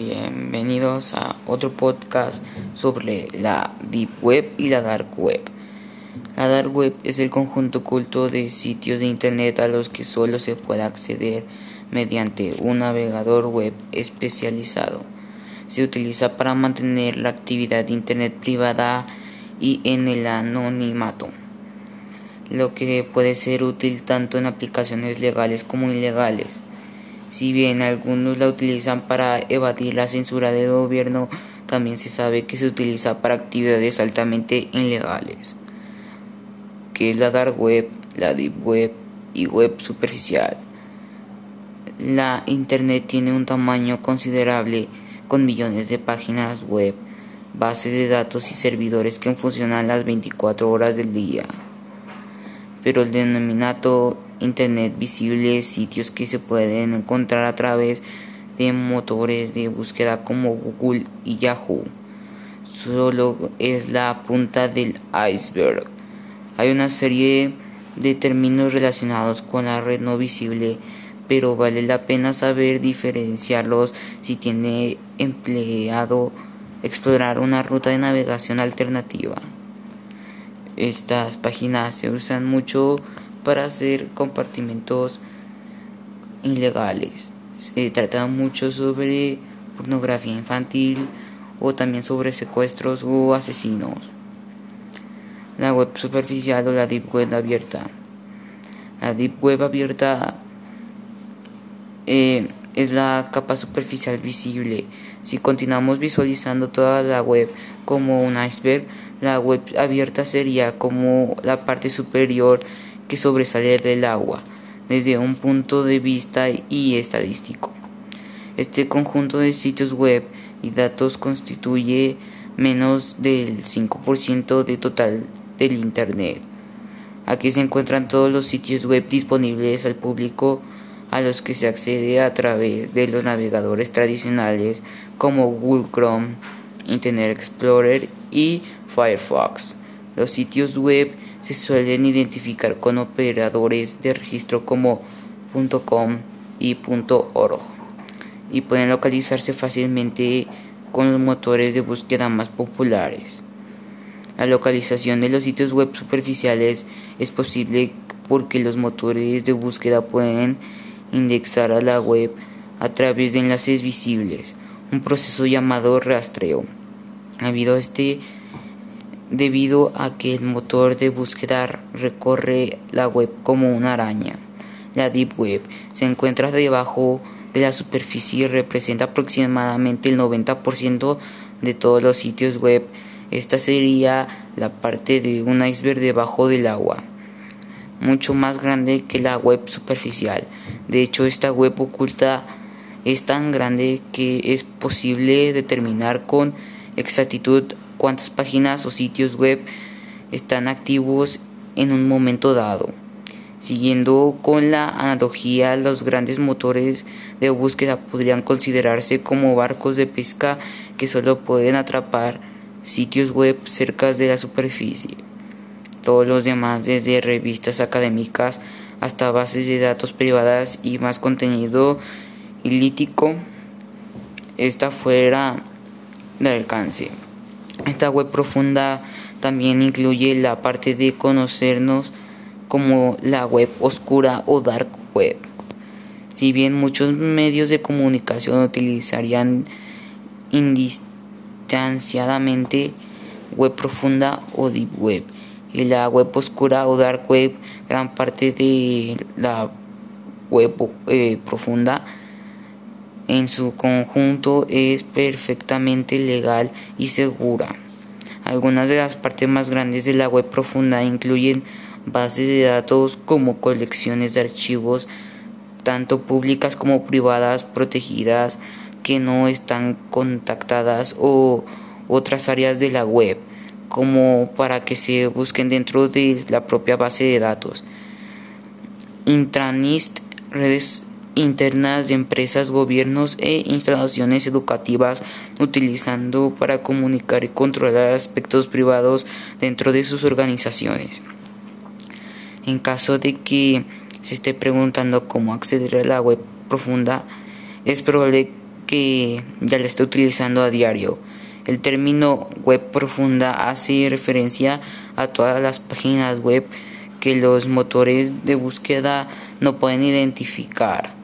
Bienvenidos a otro podcast sobre la Deep Web y la Dark Web. La Dark Web es el conjunto oculto de sitios de Internet a los que solo se puede acceder mediante un navegador web especializado. Se utiliza para mantener la actividad de Internet privada y en el anonimato, lo que puede ser útil tanto en aplicaciones legales como ilegales. Si bien algunos la utilizan para evadir la censura del gobierno, también se sabe que se utiliza para actividades altamente ilegales, que es la dark web, la deep web y web superficial. La Internet tiene un tamaño considerable con millones de páginas web, bases de datos y servidores que funcionan las 24 horas del día. Pero el denominato Internet visible, sitios que se pueden encontrar a través de motores de búsqueda como Google y Yahoo. Solo es la punta del iceberg. Hay una serie de términos relacionados con la red no visible, pero vale la pena saber diferenciarlos si tiene empleado explorar una ruta de navegación alternativa. Estas páginas se usan mucho para hacer compartimentos ilegales. Se trata mucho sobre pornografía infantil o también sobre secuestros o asesinos. La web superficial o la deep web abierta. La deep web abierta eh, es la capa superficial visible. Si continuamos visualizando toda la web como un iceberg, la web abierta sería como la parte superior que sobresale del agua desde un punto de vista y estadístico. Este conjunto de sitios web y datos constituye menos del 5% de total del Internet. Aquí se encuentran todos los sitios web disponibles al público a los que se accede a través de los navegadores tradicionales como Google Chrome, Internet Explorer y Firefox. Los sitios web se suelen identificar con operadores de registro como .com y .org y pueden localizarse fácilmente con los motores de búsqueda más populares. La localización de los sitios web superficiales es posible porque los motores de búsqueda pueden indexar a la web a través de enlaces visibles, un proceso llamado rastreo. Debido a este debido a que el motor de búsqueda recorre la web como una araña. La Deep Web se encuentra debajo de la superficie y representa aproximadamente el 90% de todos los sitios web. Esta sería la parte de un iceberg debajo del agua, mucho más grande que la web superficial. De hecho, esta web oculta es tan grande que es posible determinar con exactitud cuántas páginas o sitios web están activos en un momento dado. Siguiendo con la analogía, los grandes motores de búsqueda podrían considerarse como barcos de pesca que solo pueden atrapar sitios web cerca de la superficie. Todos los demás, desde revistas académicas hasta bases de datos privadas y más contenido ilítico, está fuera del alcance. Esta web profunda también incluye la parte de conocernos como la web oscura o dark web. Si bien muchos medios de comunicación utilizarían indistanciadamente web profunda o deep web y la web oscura o dark web, gran parte de la web eh, profunda en su conjunto es perfectamente legal y segura. Algunas de las partes más grandes de la web profunda incluyen bases de datos como colecciones de archivos, tanto públicas como privadas, protegidas, que no están contactadas o otras áreas de la web, como para que se busquen dentro de la propia base de datos. Intranist, redes internas de empresas, gobiernos e instalaciones educativas utilizando para comunicar y controlar aspectos privados dentro de sus organizaciones. En caso de que se esté preguntando cómo acceder a la web profunda, es probable que ya la está utilizando a diario. El término web profunda hace referencia a todas las páginas web que los motores de búsqueda no pueden identificar,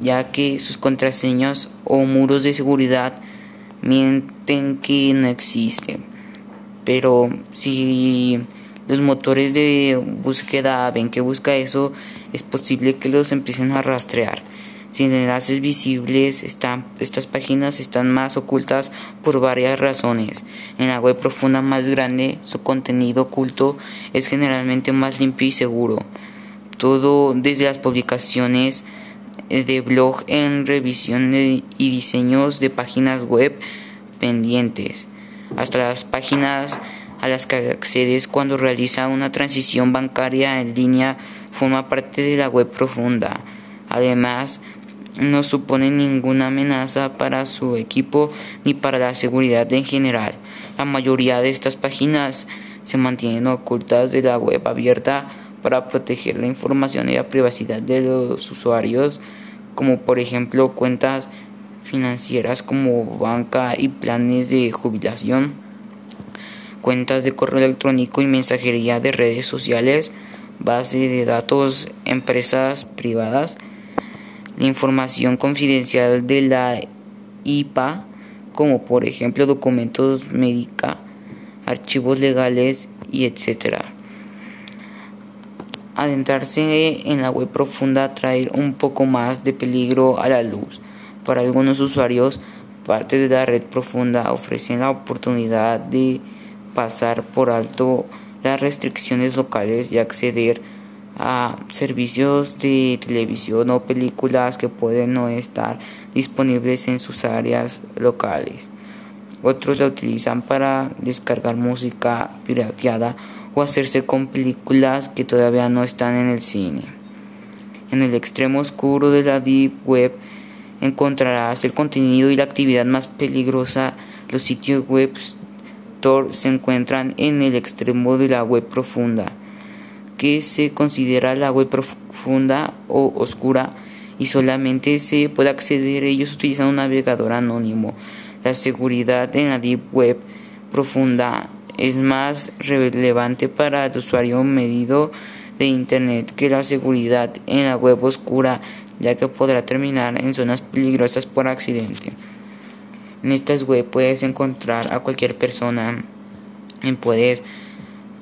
ya que sus contraseñas o muros de seguridad mienten que no existen. Pero si los motores de búsqueda ven que busca eso, es posible que los empiecen a rastrear. Sin enlaces visibles, están, estas páginas están más ocultas por varias razones. En la web profunda más grande, su contenido oculto es generalmente más limpio y seguro. Todo desde las publicaciones de blog en revisión y diseños de páginas web pendientes, hasta las páginas a las que accedes cuando realiza una transición bancaria en línea forma parte de la web profunda. Además, no supone ninguna amenaza para su equipo ni para la seguridad en general. La mayoría de estas páginas se mantienen ocultas de la web abierta para proteger la información y la privacidad de los usuarios, como por ejemplo cuentas financieras como banca y planes de jubilación, cuentas de correo electrónico y mensajería de redes sociales, base de datos, empresas privadas, la información confidencial de la IPA, como por ejemplo documentos médica, archivos legales y etc. Adentrarse en la web profunda traer un poco más de peligro a la luz. Para algunos usuarios, partes de la red profunda ofrecen la oportunidad de pasar por alto las restricciones locales y acceder a servicios de televisión o películas que pueden no estar disponibles en sus áreas locales. Otros la utilizan para descargar música pirateada o hacerse con películas que todavía no están en el cine. En el extremo oscuro de la Deep Web encontrarás el contenido y la actividad más peligrosa. Los sitios web se encuentran en el extremo de la web profunda que se considera la web profunda o oscura y solamente se puede acceder a ellos utilizando un navegador anónimo. La seguridad en la Deep Web profunda es más relevante para el usuario medido de Internet que la seguridad en la web oscura, ya que podrá terminar en zonas peligrosas por accidente. En estas web puedes encontrar a cualquier persona y puedes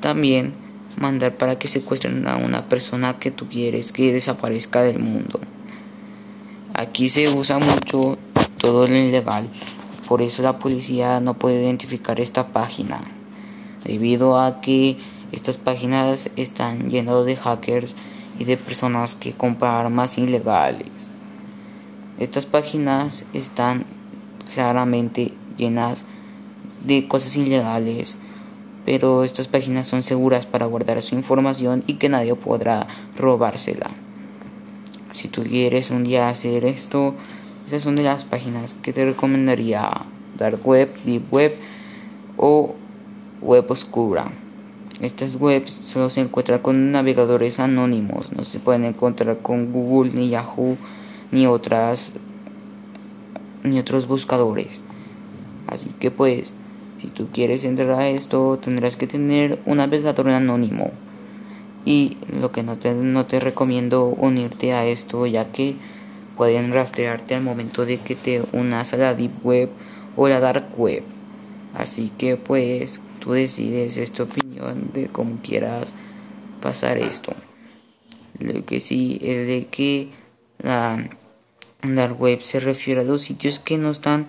también mandar para que secuestren a una persona que tú quieres que desaparezca del mundo. Aquí se usa mucho todo lo ilegal, por eso la policía no puede identificar esta página, debido a que estas páginas están llenas de hackers y de personas que compran armas ilegales. Estas páginas están claramente llenas de cosas ilegales pero estas páginas son seguras para guardar su información y que nadie podrá robársela. Si tú quieres un día hacer esto, esas son de las páginas que te recomendaría Dark Web, Deep Web o Web Oscura. Estas webs solo se encuentran con navegadores anónimos, no se pueden encontrar con Google ni Yahoo ni otras ni otros buscadores. Así que pues si tú quieres entrar a esto, tendrás que tener un navegador anónimo. Y lo que no te, no te recomiendo unirte a esto, ya que pueden rastrearte al momento de que te unas a la Deep Web o la Dark Web. Así que pues tú decides esta opinión de cómo quieras pasar esto. Lo que sí es de que la Dark Web se refiere a los sitios que no están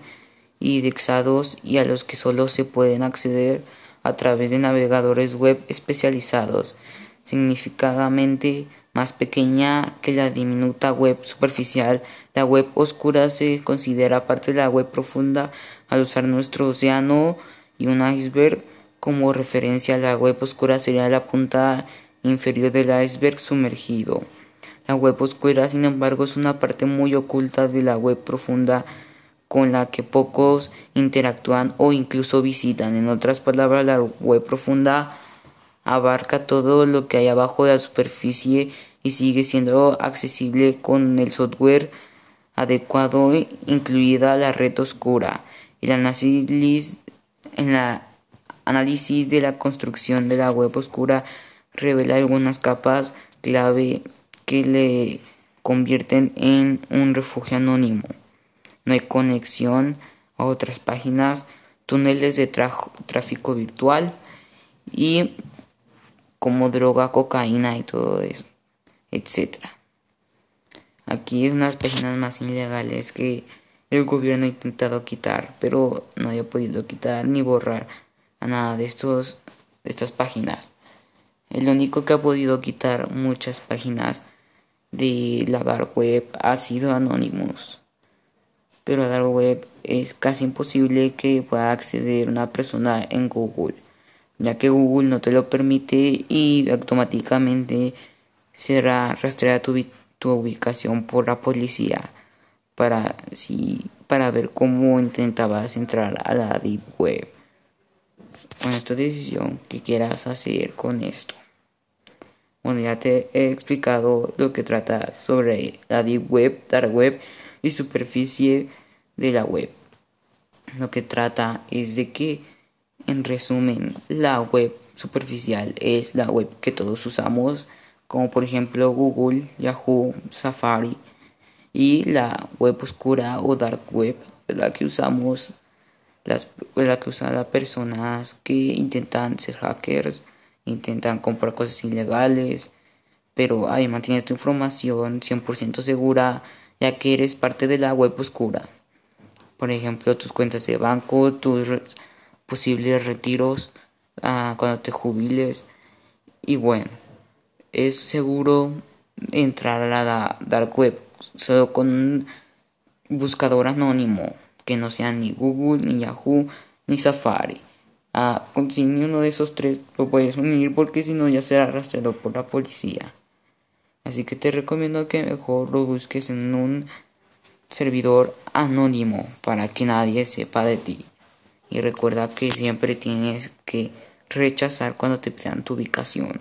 indexados y a los que solo se pueden acceder a través de navegadores web especializados, significadamente más pequeña que la diminuta web superficial. La web oscura se considera parte de la web profunda al usar nuestro océano y un iceberg como referencia. La web oscura sería la punta inferior del iceberg sumergido. La web oscura, sin embargo, es una parte muy oculta de la web profunda con la que pocos interactúan o incluso visitan. En otras palabras, la web profunda abarca todo lo que hay abajo de la superficie y sigue siendo accesible con el software adecuado, incluida la red oscura. El análisis, en la análisis de la construcción de la web oscura revela algunas capas clave que le convierten en un refugio anónimo. No hay conexión a otras páginas, túneles de tráfico virtual y como droga, cocaína y todo eso, etcétera. Aquí es unas páginas más ilegales que el gobierno ha intentado quitar, pero no haya podido quitar ni borrar a nada de estos de estas páginas. El único que ha podido quitar muchas páginas de la dark web ha sido Anonymous. Pero la dark web es casi imposible que pueda acceder una persona en Google, ya que Google no te lo permite y automáticamente será rastreada tu, tu ubicación por la policía para, si, para ver cómo intentabas entrar a la deep web. Bueno, es tu decisión que quieras hacer con esto. Bueno, ya te he explicado lo que trata sobre la deep web, dark web y superficie de la web. Lo que trata es de que, en resumen, la web superficial es la web que todos usamos, como por ejemplo Google, Yahoo, Safari, y la web oscura o dark web la que usamos, las, es la que usan las personas que intentan ser hackers, intentan comprar cosas ilegales, pero ahí mantienes tu información 100% segura ya que eres parte de la web oscura. Por ejemplo, tus cuentas de banco, tus posibles retiros ah, cuando te jubiles. Y bueno, es seguro entrar a la dark web solo con un buscador anónimo que no sea ni Google, ni Yahoo, ni Safari. Ah, sin uno de esos tres lo puedes unir porque si no ya será rastreado por la policía. Así que te recomiendo que mejor lo busques en un servidor anónimo para que nadie sepa de ti. Y recuerda que siempre tienes que rechazar cuando te pidan tu ubicación.